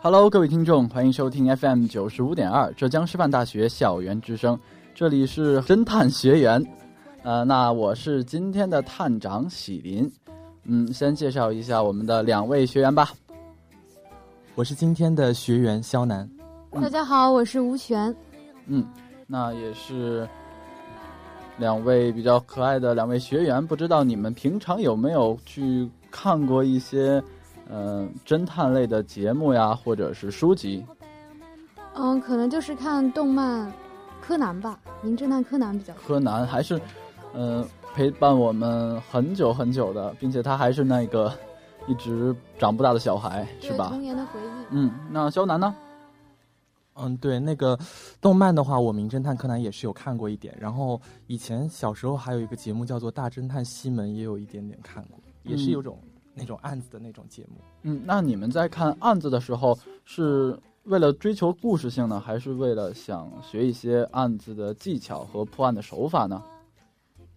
Hello，各位听众，欢迎收听 FM 九十五点二浙江师范大学校园之声，这里是侦探学员。呃，那我是今天的探长喜林。嗯，先介绍一下我们的两位学员吧。我是今天的学员肖楠。大家好，我是吴璇。嗯，那也是两位比较可爱的两位学员。不知道你们平常有没有去看过一些？嗯，侦探类的节目呀，或者是书籍。嗯，可能就是看动漫《柯南》吧，《名侦探柯南》比较。柯南还是，嗯，陪伴我们很久很久的，并且他还是那个一直长不大的小孩，是吧？童年的回忆。嗯，那肖楠呢？嗯，对，那个动漫的话，我《名侦探柯南》也是有看过一点。然后以前小时候还有一个节目叫做《大侦探西门》，也有一点点看过，也是有种。那种案子的那种节目，嗯，那你们在看案子的时候，是为了追求故事性呢，还是为了想学一些案子的技巧和破案的手法呢？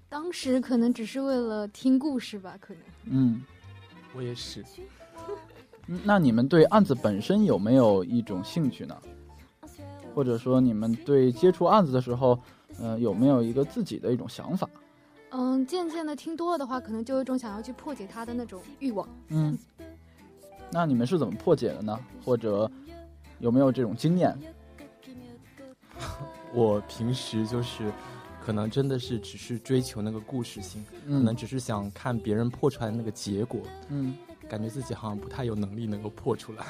当时可能只是为了听故事吧，可能。嗯，我也是。那你们对案子本身有没有一种兴趣呢？或者说，你们对接触案子的时候，嗯，有没有一个自己的一种想法？嗯，渐渐的听多了的话，可能就有一种想要去破解它的那种欲望。嗯，那你们是怎么破解的呢？或者有没有这种经验？我平时就是，可能真的是只是追求那个故事性，可能只是想看别人破出来的那个结果。嗯，感觉自己好像不太有能力能够破出来。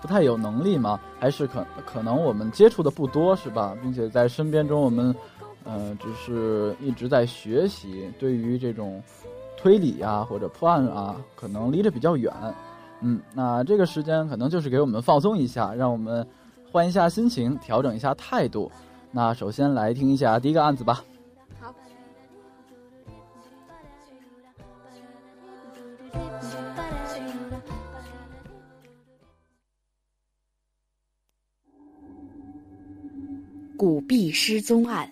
不太有能力吗？还是可可能我们接触的不多是吧？并且在身边中我们。嗯，只是一直在学习，对于这种推理啊或者破案啊，可能离着比较远。嗯，那这个时间可能就是给我们放松一下，让我们换一下心情，调整一下态度。那首先来听一下第一个案子吧。古币失踪案。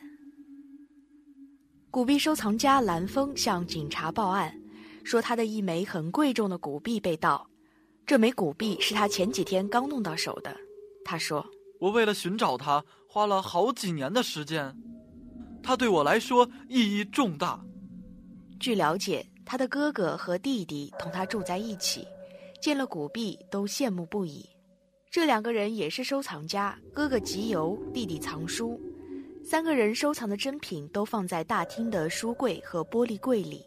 古币收藏家蓝峰向警察报案，说他的一枚很贵重的古币被盗。这枚古币是他前几天刚弄到手的。他说：“我为了寻找它，花了好几年的时间。它对我来说意义重大。”据了解，他的哥哥和弟弟同他住在一起，见了古币都羡慕不已。这两个人也是收藏家，哥哥集邮，弟弟藏书。三个人收藏的珍品都放在大厅的书柜和玻璃柜里，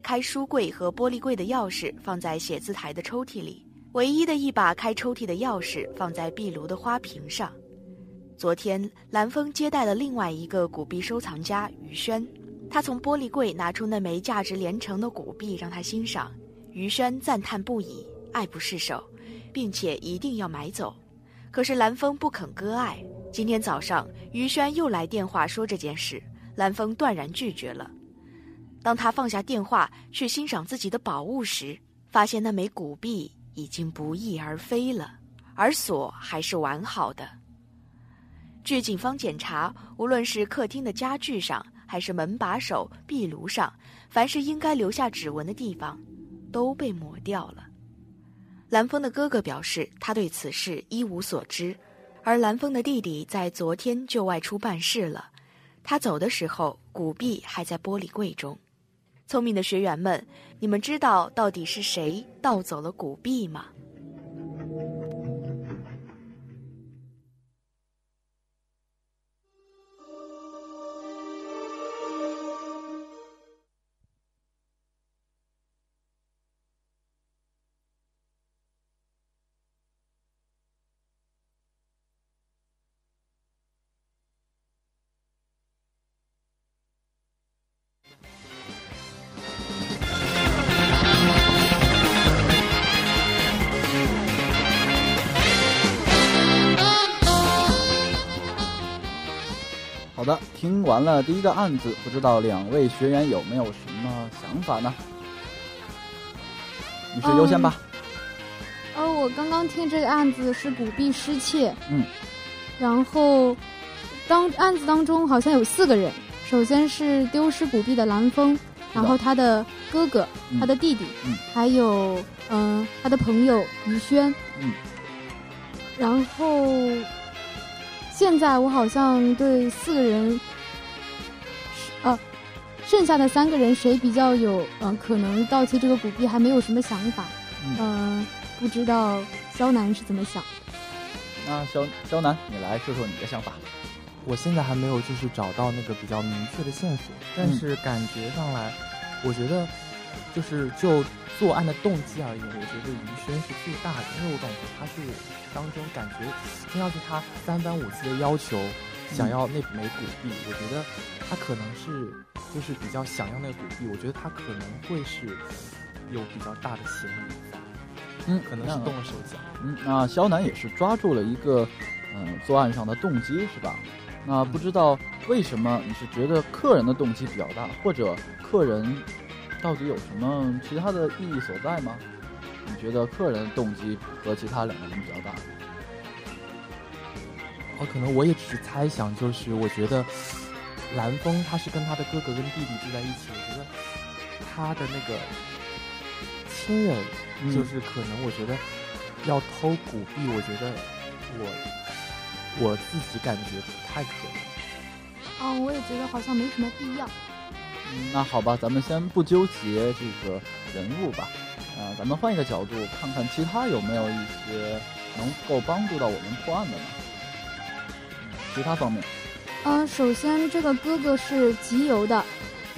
开书柜和玻璃柜的钥匙放在写字台的抽屉里，唯一的一把开抽屉的钥匙放在壁炉的花瓶上。昨天，蓝峰接待了另外一个古币收藏家于轩，他从玻璃柜拿出那枚价值连城的古币让他欣赏，于轩赞叹不已，爱不释手，并且一定要买走。可是蓝峰不肯割爱。今天早上，于轩又来电话说这件事，蓝峰断然拒绝了。当他放下电话去欣赏自己的宝物时，发现那枚古币已经不翼而飞了，而锁还是完好的。据警方检查，无论是客厅的家具上，还是门把手、壁炉上，凡是应该留下指纹的地方，都被抹掉了。蓝峰的哥哥表示，他对此事一无所知。而蓝峰的弟弟在昨天就外出办事了，他走的时候，古币还在玻璃柜中。聪明的学员们，你们知道到底是谁盗走了古币吗？完了第一个案子，不知道两位学员有没有什么想法呢？女士优先吧。哦，我刚刚听这个案子是古币失窃，嗯，然后当案子当中好像有四个人，首先是丢失古币的蓝峰，然后他的哥哥、嗯。他的弟弟，嗯。还有嗯、呃他的朋友于轩，嗯，然后现在我好像对四个人是呃剩下的三个人谁比较有嗯、呃可能盗窃这个古币还没有什么想法，嗯嗯、不知道肖楠是怎么想。那肖肖楠，你来说说你的想法。我现在还没有就是找到那个比较明确的线索，但是感觉上来，我觉得就是就作案的动机而言，我觉得于轩是最大的，因为我感觉他是当中感觉听上去他三番五次的要求想要那枚古币，我觉得他可能是就是比较想要那个古币，我觉得他可能会是有比较大的嫌疑在，嗯可能是动了手脚。嗯，那肖楠也是抓住了一个嗯作案上的动机是吧？那不知道为什么你是觉得客人的动机比较大，或者客人到底有什么其他的意义所在吗？你觉得客人的动机和其他两个人比较大？哦，可能我也只是猜想，就是我觉得蓝峰他是跟他的哥哥跟弟弟住在一起，我觉得他的那个亲人，嗯就是可能我觉得要偷古币，我觉得我我自己感觉不太可能。嗯，我也觉得好像没什么必要。嗯，那好吧，咱们先不纠结这个人物吧，啊、咱们换一个角度看看其他有没有一些能够帮助到我们破案的呢？嗯其他方面，嗯、首先这个哥哥是集邮的，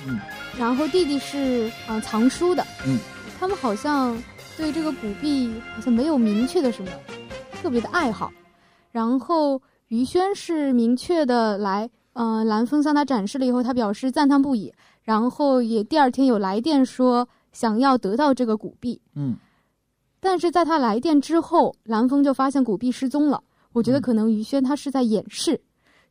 嗯，然后弟弟是嗯、呃藏书的，嗯，他们好像对这个古币好像没有明确的什么特别的爱好。然后于轩是明确的来，嗯、蓝峰向他展示了以后，他表示赞叹不已，然后也第二天有来电说想要得到这个古币。嗯但是在他来电之后，蓝峰就发现古币失踪了。我觉得嗯可能于轩他是在掩饰，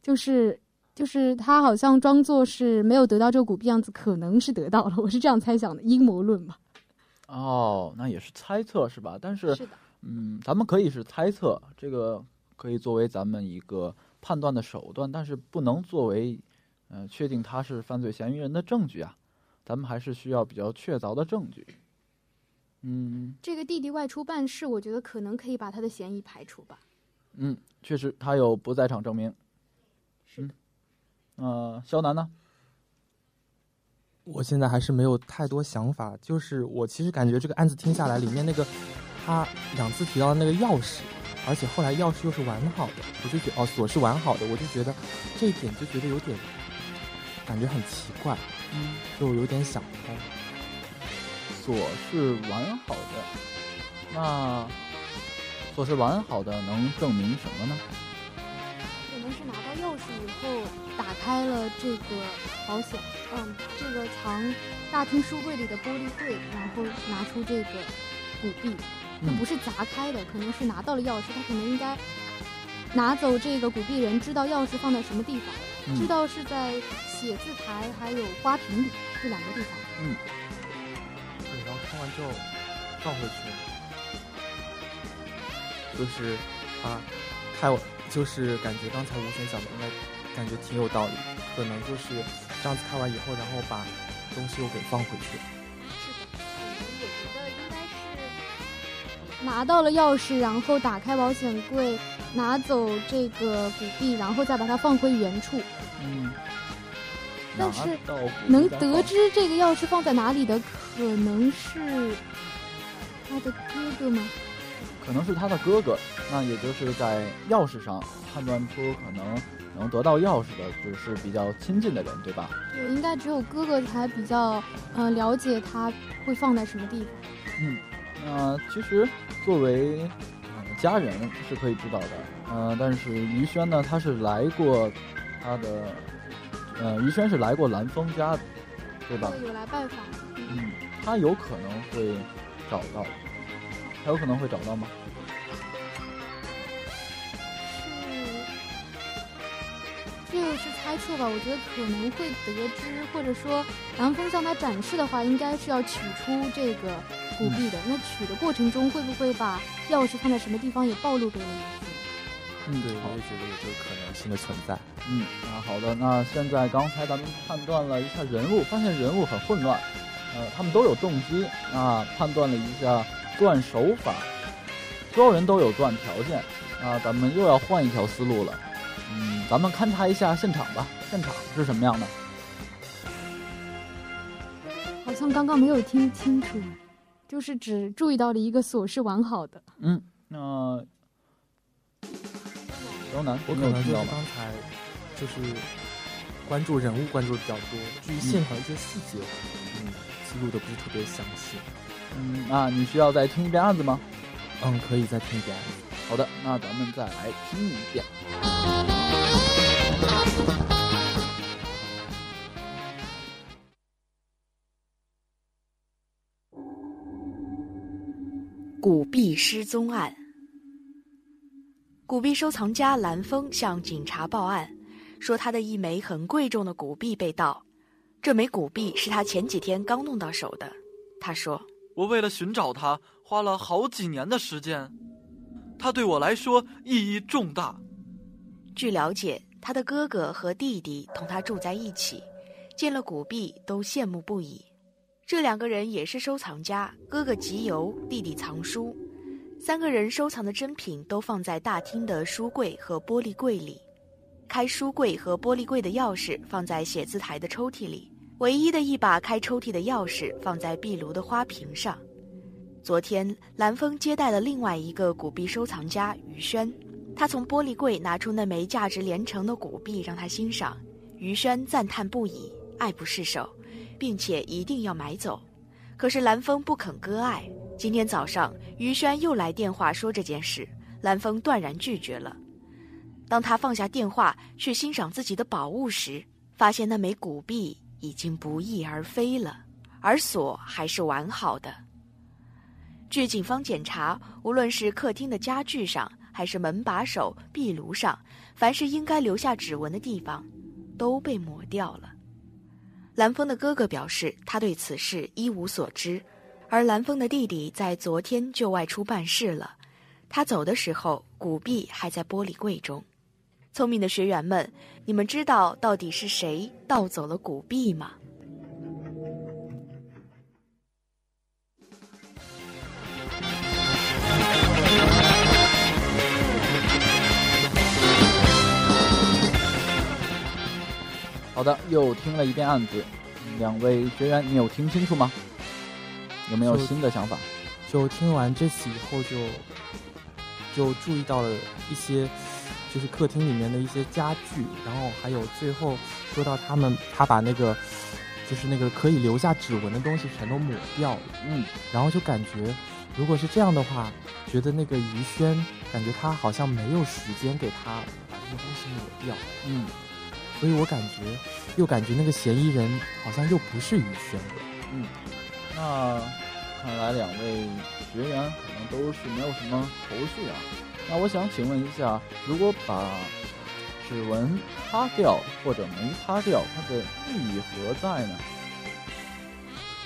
就是就是他好像装作是没有得到这个古币样子，可能是得到了。我是这样猜想的，阴谋论吧。哦，那也是猜测是吧？但是，是的，嗯，咱们可以是猜测，这个可以作为咱们一个判断的手段，但是不能作为，呃，确定他是犯罪嫌疑人的证据啊。咱们还是需要比较确凿的证据。嗯这个弟弟外出办事，我觉得可能可以把他的嫌疑排除吧。嗯，确实他有不在场证明。呃，肖楠呢？我现在还是没有太多想法，就是我其实感觉这个案子听下来，里面那个他两次提到的那个钥匙，而且后来钥匙又是完好的，我就觉哦锁是完好的，我就觉得这一点就觉得有点感觉很奇怪，嗯，就有点想不通。锁是完好的，那锁是完好的能证明什么呢？到钥匙以后打开了这个保险，嗯，这个藏大厅书柜里的玻璃柜，然后拿出这个古币，它嗯。不是砸开的，可能是拿到了钥匙，他可能应该拿走这个古币人知道钥匙放在什么地方，嗯。知道是在写字台还有花瓶里这两个地方。嗯。对，然后看完之后放回去，就是他开我，就是感觉刚才吴璇讲的应该感觉挺有道理，可能就是这样子看完以后，然后把东西又给放回去。是的，我觉得应该是，拿到了钥匙，然后打开保险柜，拿走这个古币，然后再把它放回原处。嗯，但是能得知这个钥匙放在哪里的，可能是他的哥哥吗？可能是他的哥哥，那也就是在钥匙上判断出可能能得到钥匙的，只是比较亲近的人，对吧？对，应该只有哥哥才比较呃了解他会放在什么地方。嗯，那其实作为呃家人是可以知道的，呃，但是于轩呢，他是来过他的，呃，于轩是来过蓝峰家的，对吧？对，有来拜访。嗯，他有可能会找到，他有可能会找到吗？是，这个是猜测吧？我觉得可能会得知，或者说蓝风向他展示的话，应该是要取出这个古币的。那取的过程中，会不会把钥匙放在什么地方也暴露给了于轩？嗯，对，我也觉得有这个可能性的存在。嗯，那好的，那现在刚才咱们判断了一下人物，发现人物很混乱，呃，他们都有动机那，判断了一下作案手法，所有人都有断条件，啊，咱们又要换一条思路了，嗯，咱们勘察一下现场吧，现场是什么样的？好像刚刚没有听清楚，就是只注意到了一个锁是完好的。嗯，那刁南，我可能就是？刚才就是关注人物关注的比较多，至于现场一些细节，嗯，记录的不是特别详细。嗯，那你需要再听一遍案子吗？嗯，可以再听一遍。好的，那咱们再来听一遍。古币失踪案。古币收藏家蓝峰向警察报案，说他的一枚很贵重的古币被盗。这枚古币是他前几天刚弄到手的。他说我为了寻找它，花了好几年的时间，它对我来说意义重大。：“据了解，他的哥哥和弟弟同他住在一起，见了古币都羡慕不已。这两个人也是收藏家，哥哥集邮，弟弟藏书。三个人收藏的珍品都放在大厅的书柜和玻璃柜里。开书柜和玻璃柜的钥匙放在写字台的抽屉里，唯一的一把开抽屉的钥匙放在壁炉的花瓶上。昨天，蓝峰接待了另外一个古币收藏家于轩，他从玻璃柜拿出那枚价值连城的古币让他欣赏，于轩赞叹不已，爱不释手，并且一定要买走。可是蓝峰不肯割爱。今天早上，于轩又来电话说这件事，蓝峰断然拒绝了。当他放下电话去欣赏自己的宝物时，发现那枚古币已经不翼而飞了，而锁还是完好的。据警方检查，无论是客厅的家具上，还是门把手、壁炉上，凡是应该留下指纹的地方，都被抹掉了。蓝峰的哥哥表示，他对此事一无所知，而蓝峰的弟弟在昨天就外出办事了。他走的时候，古币还在玻璃柜中。聪明的学员们，你们知道到底是谁盗走了古币吗？好的，又听了一遍案子，两位学员，你有听清楚吗？有没有新的想法？就听完这次以后就，就注意到了一些，就是客厅里面的一些家具，然后还有最后说到他们他把那个，就是那个可以留下指纹的东西全都抹掉了，嗯，然后就感觉，如果是这样的话，觉得那个于轩，感觉他好像没有时间给他把这个东西抹掉，嗯，所以我感觉又感觉那个嫌疑人好像又不是于轩的。那看来两位学员可能都是没有什么头绪啊。那我想请问一下，如果把指纹擦掉或者没擦掉，它的意义何在呢？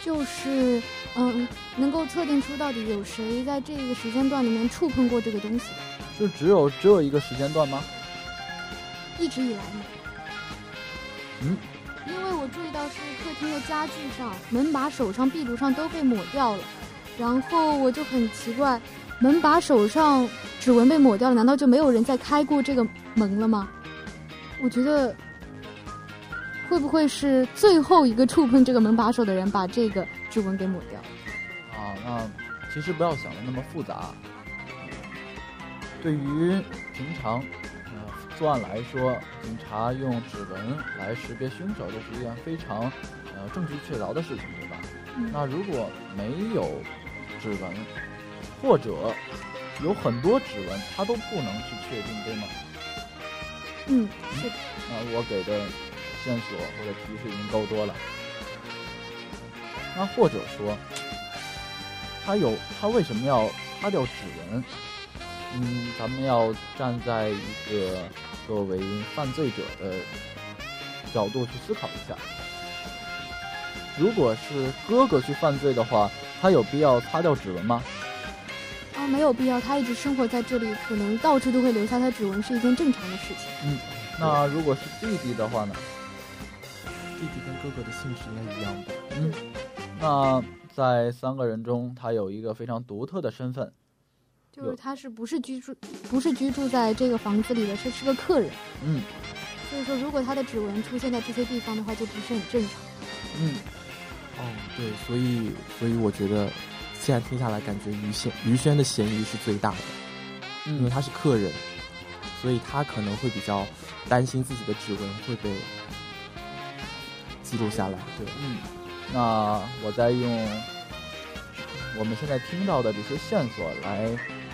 就是嗯，能够测定出到底有谁在这个时间段里面触碰过这个东西，就只有只有一个时间段吗？一直以来呢。嗯，因为我注意到是客厅的家具上、门把手上、壁炉上都被抹掉了，然后我就很奇怪，门把手上指纹被抹掉了，难道就没有人再开过这个门了吗？我觉得会不会是最后一个触碰这个门把手的人把这个指纹给抹掉？啊，那其实不要想的那么复杂。对于平常呃作案来说，警察用指纹来识别凶手，这是一件非常呃证据确凿的事情，对吧？嗯那如果没有指纹，或者有很多指纹，它都不能去确定，对吗？嗯，是的。那我给的线索或者提示已经够多了。那或者说，他有他为什么要擦掉指纹？嗯，咱们要站在一个作为犯罪者的角度去思考一下。如果是哥哥去犯罪的话，他有必要擦掉指纹吗？啊，没有必要，他一直生活在这里，可能到处都会留下他指纹，是一件正常的事情。嗯那如果是弟弟的话呢？弟弟跟哥哥的姓氏应该一样吧？嗯，那在三个人中，他有一个非常独特的身份。就是他是不是居住不是居住在这个房子里的，是是个客人。嗯所以说，如果他的指纹出现在这些地方的话，就不是很正常。嗯，哦，对，所以所以我觉得现在听下来，感觉于轩于轩的嫌疑是最大的，因为嗯他是客人，所以他可能会比较担心自己的指纹会被记录下来。对，嗯，那我再用我们现在听到的这些线索来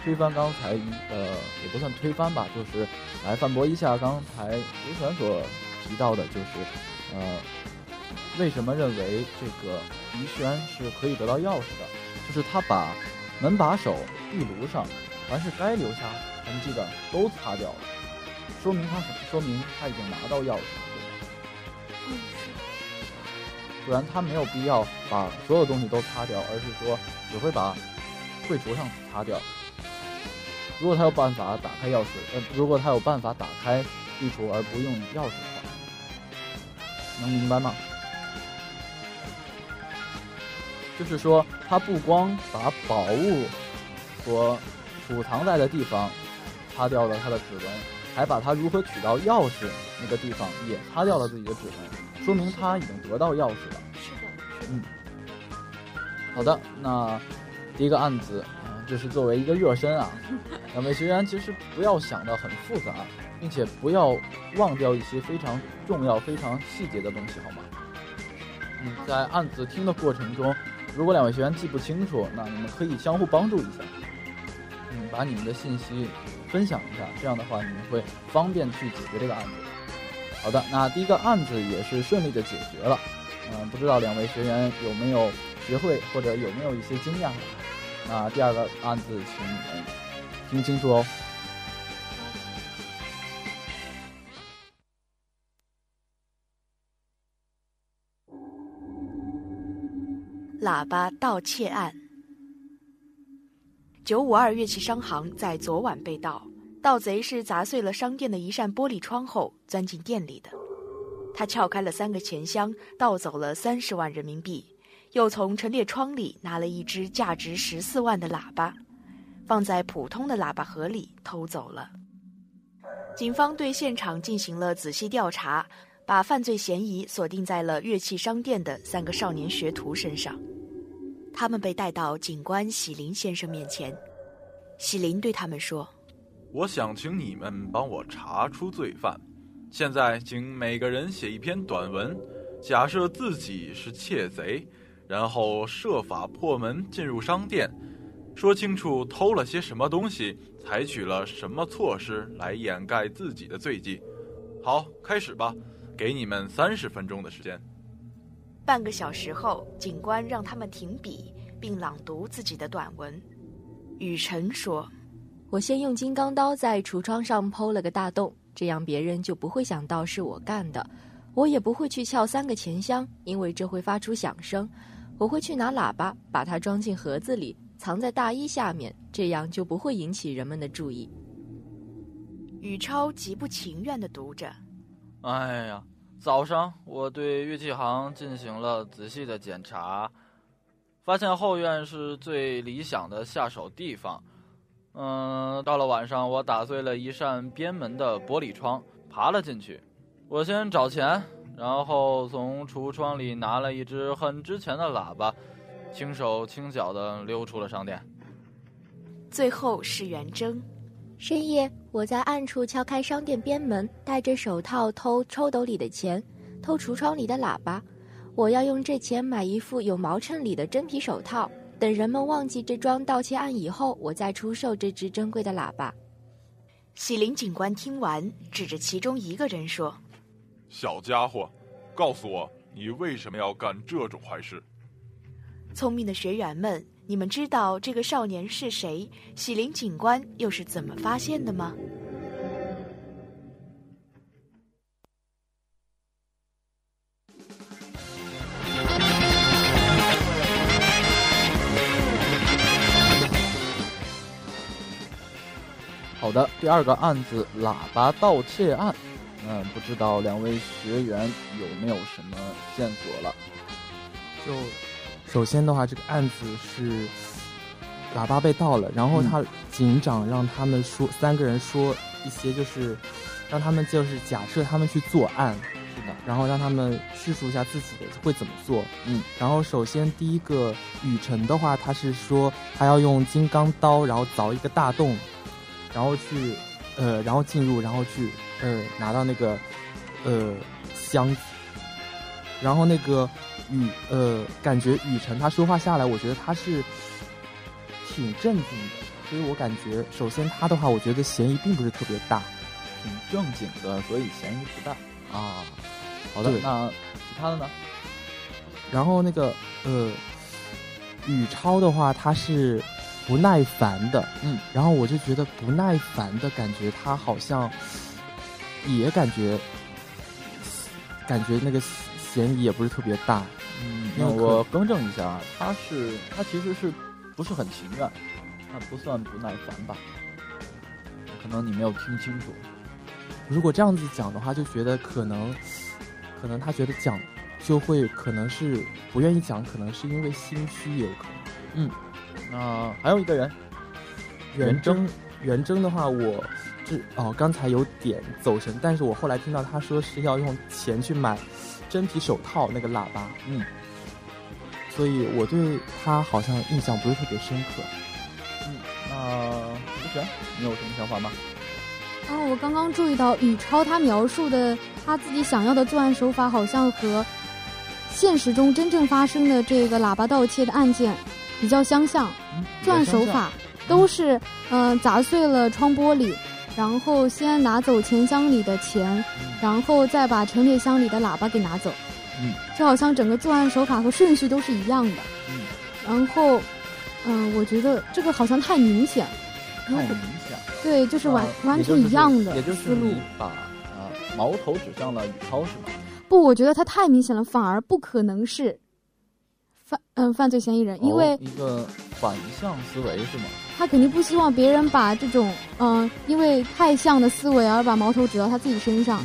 推翻刚才一呃，也不算推翻吧，就是来反驳一下刚才刘璇所提到的，就是呃，为什么认为这个于轩是可以得到钥匙的？就是他把门把手、壁炉上凡是该留下痕迹的都擦掉了，说明他什么？说明他已经拿到钥匙了，对吧？不然他没有必要把所有东西都擦掉，而是说只会把柜橱上擦掉。如果他有办法打开钥匙，呃，如果他有办法打开壁橱而不用钥匙的话，能明白吗？就是说，他不光把宝物所储藏在的地方擦掉了他的指纹，还把他如何取到钥匙那个地方也擦掉了自己的指纹，说明他已经得到钥匙了。是的。嗯好的，那第一个案子啊、这是作为一个热身啊，两位学员其实不要想的很复杂，并且不要忘掉一些非常重要、非常细节的东西，好吗？嗯，在案子听的过程中，如果两位学员记不清楚，那你们可以相互帮助一下，嗯，把你们的信息分享一下，这样的话你们会方便去解决这个案子。好的，那第一个案子也是顺利的解决了。嗯，不知道两位学员有没有学会或者有没有一些经验？那第二个案子，请你们听清楚哦。喇叭盗窃案。九五二乐器商行在昨晚被盗，盗贼是砸碎了商店的一扇玻璃窗后钻进店里的。他撬开了三个钱箱，盗走了三十万人民币，又从陈列窗里拿了一只价值十四万的喇叭，放在普通的喇叭盒里偷走了。警方对现场进行了仔细调查，把犯罪嫌疑锁定在了乐器商店的三个少年学徒身上。他们被带到警官喜林先生面前，喜林对他们说我想请你们帮我查出罪犯。现在，请每个人写一篇短文，假设自己是窃贼，然后设法破门进入商店，说清楚偷了些什么东西，采取了什么措施来掩盖自己的罪迹。好，开始吧，给你们三十分钟的时间。：“半个小时后，警官让他们停笔，并朗读自己的短文。”雨辰说我先用金刚刀在橱窗上剖了个大洞，这样别人就不会想到是我干的。我也不会去撬三个钱箱，因为这会发出响声。我会去拿喇叭，把它装进盒子里，藏在大衣下面，这样就不会引起人们的注意。：“宇超极不情愿地读着。哎呀，早上我对乐器行进行了仔细的检查，发现后院是最理想的下手地方。嗯，到了晚上，我打碎了一扇边门的玻璃窗，爬了进去。我先找钱，然后从橱窗里拿了一只很值钱的喇叭，轻手轻脚地溜出了商店。最后是元征。深夜，我在暗处敲开商店边门，戴着手套偷抽斗里的钱，偷橱窗里的喇叭。我要用这钱买一副有毛衬里的真皮手套。等人们忘记这桩盗窃案以后，我再出售这只珍贵的喇叭。喜林警官听完，指着其中一个人说：“小家伙，告诉我，你为什么要干这种坏事？”聪明的学员们。你们知道这个少年是谁？喜林警官又是怎么发现的吗？好的，第二个案子——喇叭盗窃案。嗯，不知道两位学员有没有什么线索了？就。首先的话，这个案子是喇叭被盗了，然后他警长让他们说三个人说一些，就是让他们就是假设他们去作案，是的，然后让他们叙述一下自己的会怎么做。嗯，然后首先第一个雨辰的话，他是说他要用金刚刀，然后凿一个大洞，然后去呃，然后进入，然后去呃拿到那个呃箱子，然后那个。雨呃，感觉雨辰他说话下来，我觉得他是挺镇静的，所以我感觉首先他的话，我觉得嫌疑并不是特别大，挺正经的，所以嫌疑不大啊。好的，那其他的呢？然后那个呃，宇超的话，他是不耐烦的，嗯，然后我就觉得不耐烦的感觉，他好像也感觉感觉那个嫌疑也不是特别大。嗯，那我更正一下啊，他是他其实是不是很情愿，那不算不耐烦吧？可能你没有听清楚。如果这样子讲的话，就觉得可能，可能他觉得讲就会可能是不愿意讲，可能是因为心虚，有可能。嗯，那还有一个人，元征，元征的话，我这哦刚才有点走神，但是我后来听到他说是要用钱去买。真皮手套那个喇叭，嗯，所以我对他好像印象不是特别深刻。嗯，那吴璇，你有什么想法吗？啊，我刚刚注意到宇超他描述的他自己想要的作案手法，好像和现实中真正发生的这个喇叭盗窃的案件比较相像。作案手法都是嗯砸碎了窗玻璃。然后先拿走钱箱里的钱，然后再把陈列箱里的喇叭给拿走。嗯，就好像整个作案手法和顺序都是一样的。嗯，然后，嗯，我觉得这个好像太明显。太明显。对，就是完完全一样的思路。把啊矛头指向了宇超是吗？不，我觉得他太明显了，反而不可能是犯嗯犯罪嫌疑人，因为一个反向思维是吗？他肯定不希望别人把这种嗯，因为太像的思维而把矛头指到他自己身上，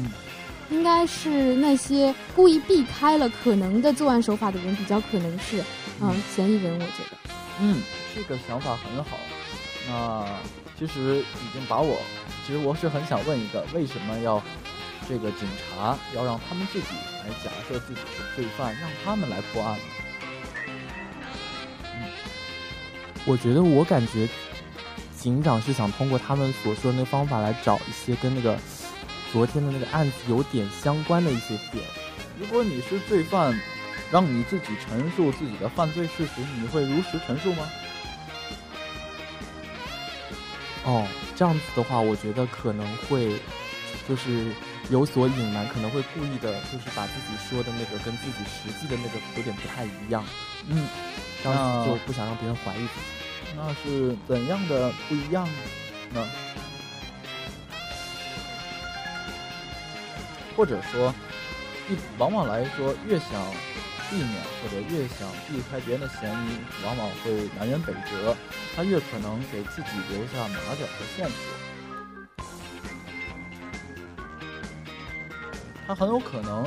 应该是那些故意避开了可能的作案手法的人比较可能是嗯嫌疑人，我觉得。嗯，这个想法很好。那其实已经把我，其实我是很想问一个，为什么要这个警察要让他们自己来假设自己是罪犯，让他们来破案呢？嗯？我觉得，我感觉警长是想通过他们所说的那个方法来找一些跟那个昨天的那个案子有点相关的一些点。如果你是罪犯，让你自己陈述自己的犯罪事实，你会如实陈述吗？哦，这样子的话，我觉得可能会就是有所隐瞒，可能会故意的，就是把自己说的那个跟自己实际的那个有点不太一样。嗯。这样子就不想让别人怀疑自己，那是怎样的不一样呢？或者说，一往往来说，越想避免或者越想避开别人的嫌疑，往往会南辕北辙，他越可能给自己留下马脚和线索。他很有可能，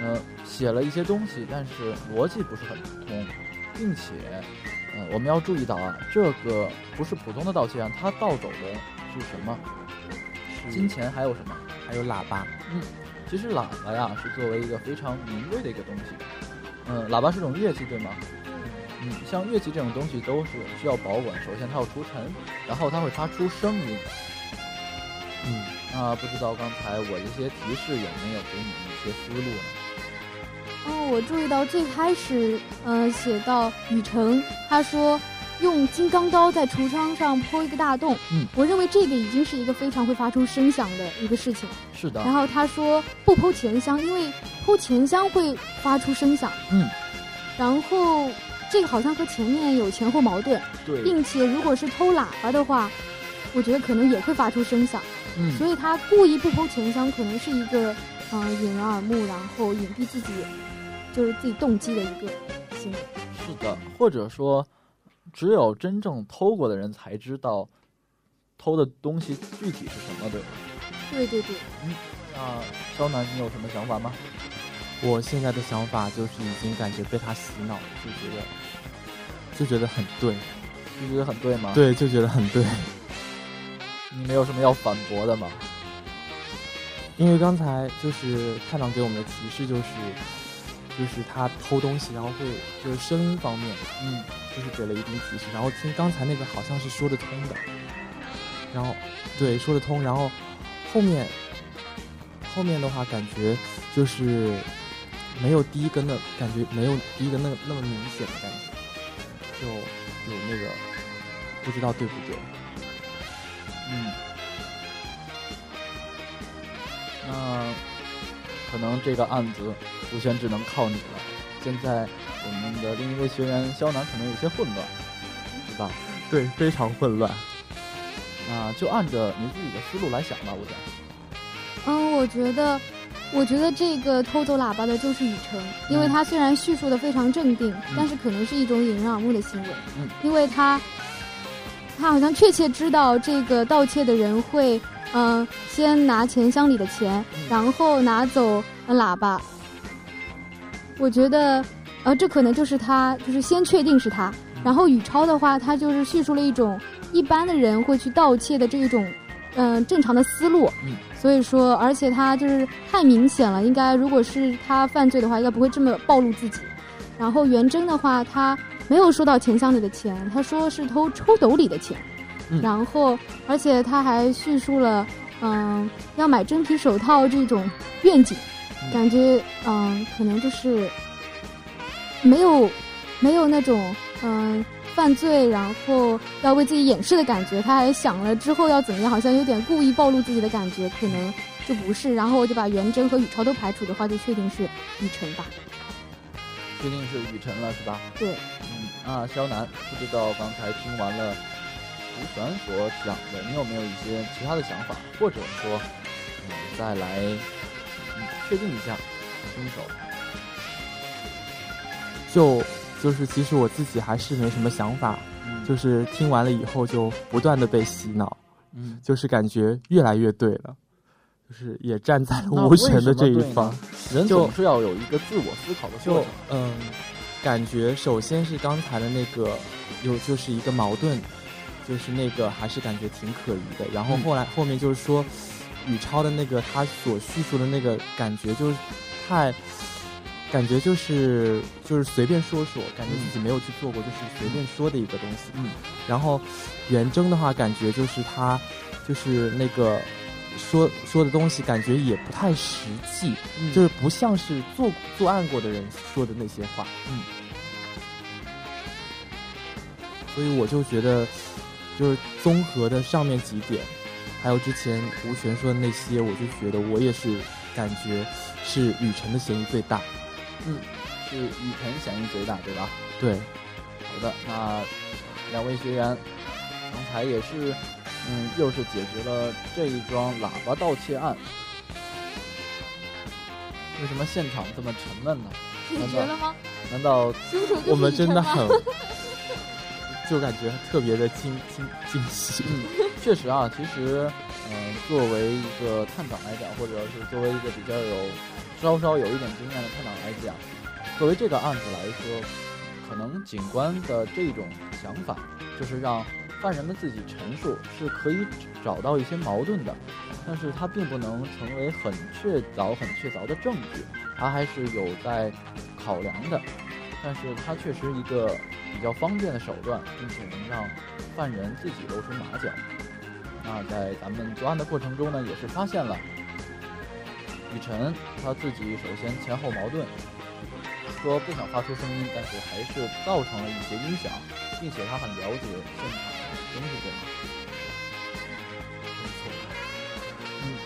呃，写了一些东西，但是逻辑不是很通。并且，呃，我们要注意到啊，这个不是普通的盗窃案，他盗走的是什么？金钱还有什么？还有喇叭。嗯，其实喇叭呀是作为一个非常名贵的一个东西。嗯，喇叭是种乐器，对吗？嗯，像乐器这种东西都是需要保管。首先它要除尘，然后它会发出声音。嗯，那不知道刚才我这些提示有没有给你一些思路呢？哦，我注意到最开始，呃，写到雨辰，他说用金刚刀在橱窗上剖一个大洞。嗯，我认为这个已经是一个非常会发出声响的一个事情。是的。然后他说不剖钱箱，因为剖钱箱会发出声响。嗯。然后这个好像和前面有前后矛盾。对。并且如果是偷喇叭的话，我觉得可能也会发出声响。嗯。所以他故意不剖钱箱，可能是一个嗯掩人耳目，然后隐蔽自己。就是自己动机的一个行为。是的，或者说，只有真正偷过的人才知道偷的东西具体是什么，对吧？对对对。嗯，那肖楠，你有什么想法吗？我现在的想法就是已经感觉被他洗脑了，就觉得就觉得很对，就觉得很对吗？对，就觉得很对。你没有什么要反驳的吗？因为刚才就是探长给我们的提示就是。就是他偷东西，然后会就是声音方面，嗯，就是给了一定提示。然后听刚才那个好像是说得通的，然后对说得通，然后后面后面的话感觉就是没有第一个那感觉没有第一个那那么明显的感觉，就有那个不知道对不对，嗯，那可能这个案子。吴轩只能靠你了。现在我们的另一位学员肖楠可能有些混乱，是吧？对，非常混乱。那就按着你自己的思路来想吧，我想。嗯，我觉得，我觉得这个偷走喇叭的就是雨辰，因为他虽然叙述的非常镇定，但是可能是一种引人耳目的行为。嗯，因为他，他好像确切知道这个盗窃的人会，嗯，先拿钱箱里的钱，然后拿走喇叭。我觉得，呃，这可能就是他，就是先确定是他。然后宇超的话，他就是叙述了一种一般的人会去盗窃的这一种，嗯，正常的思路。嗯。所以说，而且他就是太明显了，应该如果是他犯罪的话，应该不会这么暴露自己。然后元贞的话，他没有说到钱箱里的钱，他说是偷抽斗里的钱。嗯。然后，而且他还叙述了，嗯，要买真皮手套这种愿景。感觉嗯，可能就是没有没有那种嗯犯罪，然后要为自己掩饰的感觉。他还想了之后要怎么样，好像有点故意暴露自己的感觉，可能就不是。然后我就把元贞和宇超都排除的话，就确定是雨辰吧。确定是雨辰了，是吧？对。嗯啊，肖楠，不知道刚才听完了吴璇所讲的，你有没有一些其他的想法，或者说嗯再来？确定一下，凶手。就就是其实我自己还是没什么想法，就是听完了以后就不断的被洗脑，嗯，就是感觉越来越对了，就是也站在了无权的这一方。人总是要有一个自我思考的过程。嗯，感觉首先是刚才的那个有就是一个矛盾，就是那个还是感觉挺可疑的。然后后来后面就是说。宇超的那个他所叙述的那个感觉就是太，感觉就是就是随便说说，感觉自己没有去做过，就是随便说的一个东西。嗯，然后元征的话，感觉就是他就是那个说说的东西，感觉也不太实际，就是不像是做作案过的人说的那些话。嗯，所以我就觉得，就是综合的上面几点。还有之前吴璇说的那些，我就觉得我也是感觉是雨辰的嫌疑最大。嗯，是雨辰嫌疑最大，对吧？对。好的，那两位学员刚才也是，嗯，又是解决了这一桩喇叭盗窃案。为什么现场这么沉闷呢？解决了吗？难道我们真的很？就感觉特别的惊惊惊喜。嗯，确实啊，其实，嗯，作为一个探长来讲，或者是作为一个比较有稍稍有一点经验的探长来讲，作为这个案子来说，可能警官的这种想法就是让犯人们自己陈述是可以找到一些矛盾的，但是它并不能成为很确凿、很确凿的证据，它还是有在考量的。但是它确实一个比较方便的手段，并且能让犯人自己露出马脚。那在咱们作案的过程中呢，也是发现了雨辰他自己首先前后矛盾，说不想发出声音，但是还是造成了一些音响，并且他很了解现场的东西，对吗？嗯，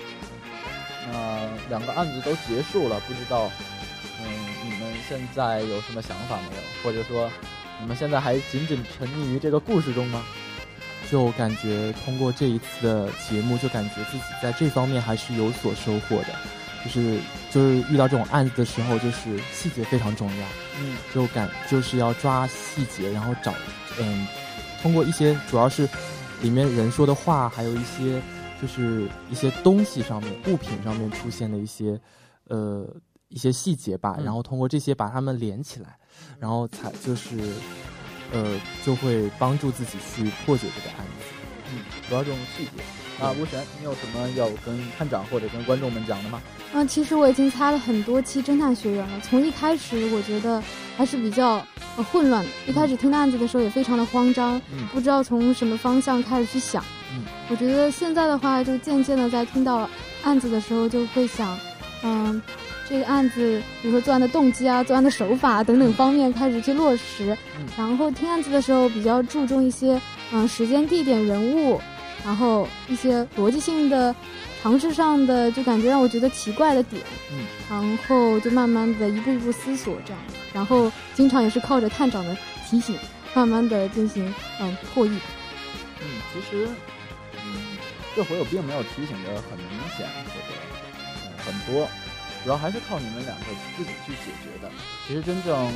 那两个案子都结束了，不知道，嗯，你们现在有什么想法没有？或者说，你们现在还仅仅沉溺于这个故事中吗？就感觉通过这一次的节目，就感觉自己在这方面还是有所收获的，就是就是遇到这种案子的时候，就是细节非常重要，嗯，就感就是要抓细节，然后找，嗯，通过一些主要是里面人说的话，还有一些就是一些东西上面物品上面出现的一些呃一些细节吧，嗯然后通过这些把它们连起来，然后才就是。呃，就会帮助自己去破解这个案子。嗯，主要这种细节。啊，吴璇，你有什么要跟探长或者跟观众们讲的吗？嗯，其实我已经猜了很多期侦探学员了。从一开始，我觉得还是比较呃混乱的。一开始听到案子的时候，也非常的慌张，嗯不知道从什么方向开始去想。嗯，我觉得现在的话，就渐渐的在听到案子的时候，就会想，嗯，这个案子，比如说作案的动机啊、作案的手法啊等等方面开始去落实。嗯然后听案子的时候，比较注重一些嗯时间、地点、人物，然后一些逻辑性的、常识上的，就感觉让我觉得奇怪的点。嗯，然后就慢慢的一步一步思索这样，然后经常也是靠着探长的提醒，慢慢的进行嗯破译。嗯，其实，嗯，这回我并没有提醒的很明显或者嗯很多，主要还是靠你们两个自己去解决的。其实真正呃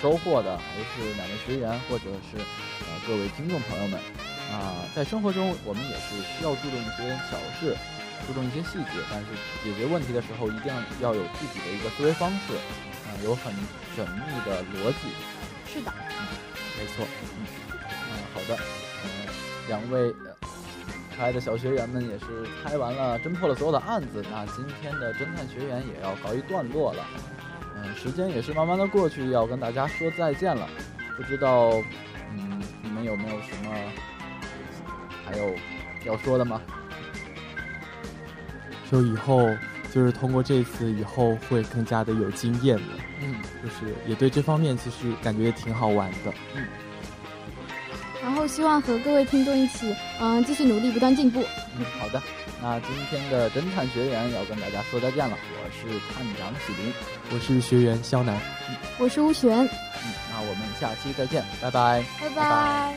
收获的还是两位学员或者是呃各位听众朋友们啊、在生活中我们也是需要注重一些小事，注重一些细节，但是解决问题的时候一定要有自己的一个思维方式，啊、有很缜密的逻辑。是的，嗯没错，嗯，嗯，好的，嗯，两位呃可爱的小学员们也是猜完了，侦破了所有的案子，那今天的侦探学员也要告一段落了。嗯，时间也是慢慢的过去，要跟大家说再见了。不知道，嗯，你们有没有什么还有要说的吗？就以后就是通过这次以后会更加的有经验了，嗯，就是也对这方面其实感觉也挺好玩的。嗯然后希望和各位听众一起嗯继续努力，不断进步。嗯，好的。那今天的侦探学员要跟大家说再见了，我是探长喜林，我是学员肖楠。我是吴璇，嗯，那我们下期再见，拜拜。拜拜拜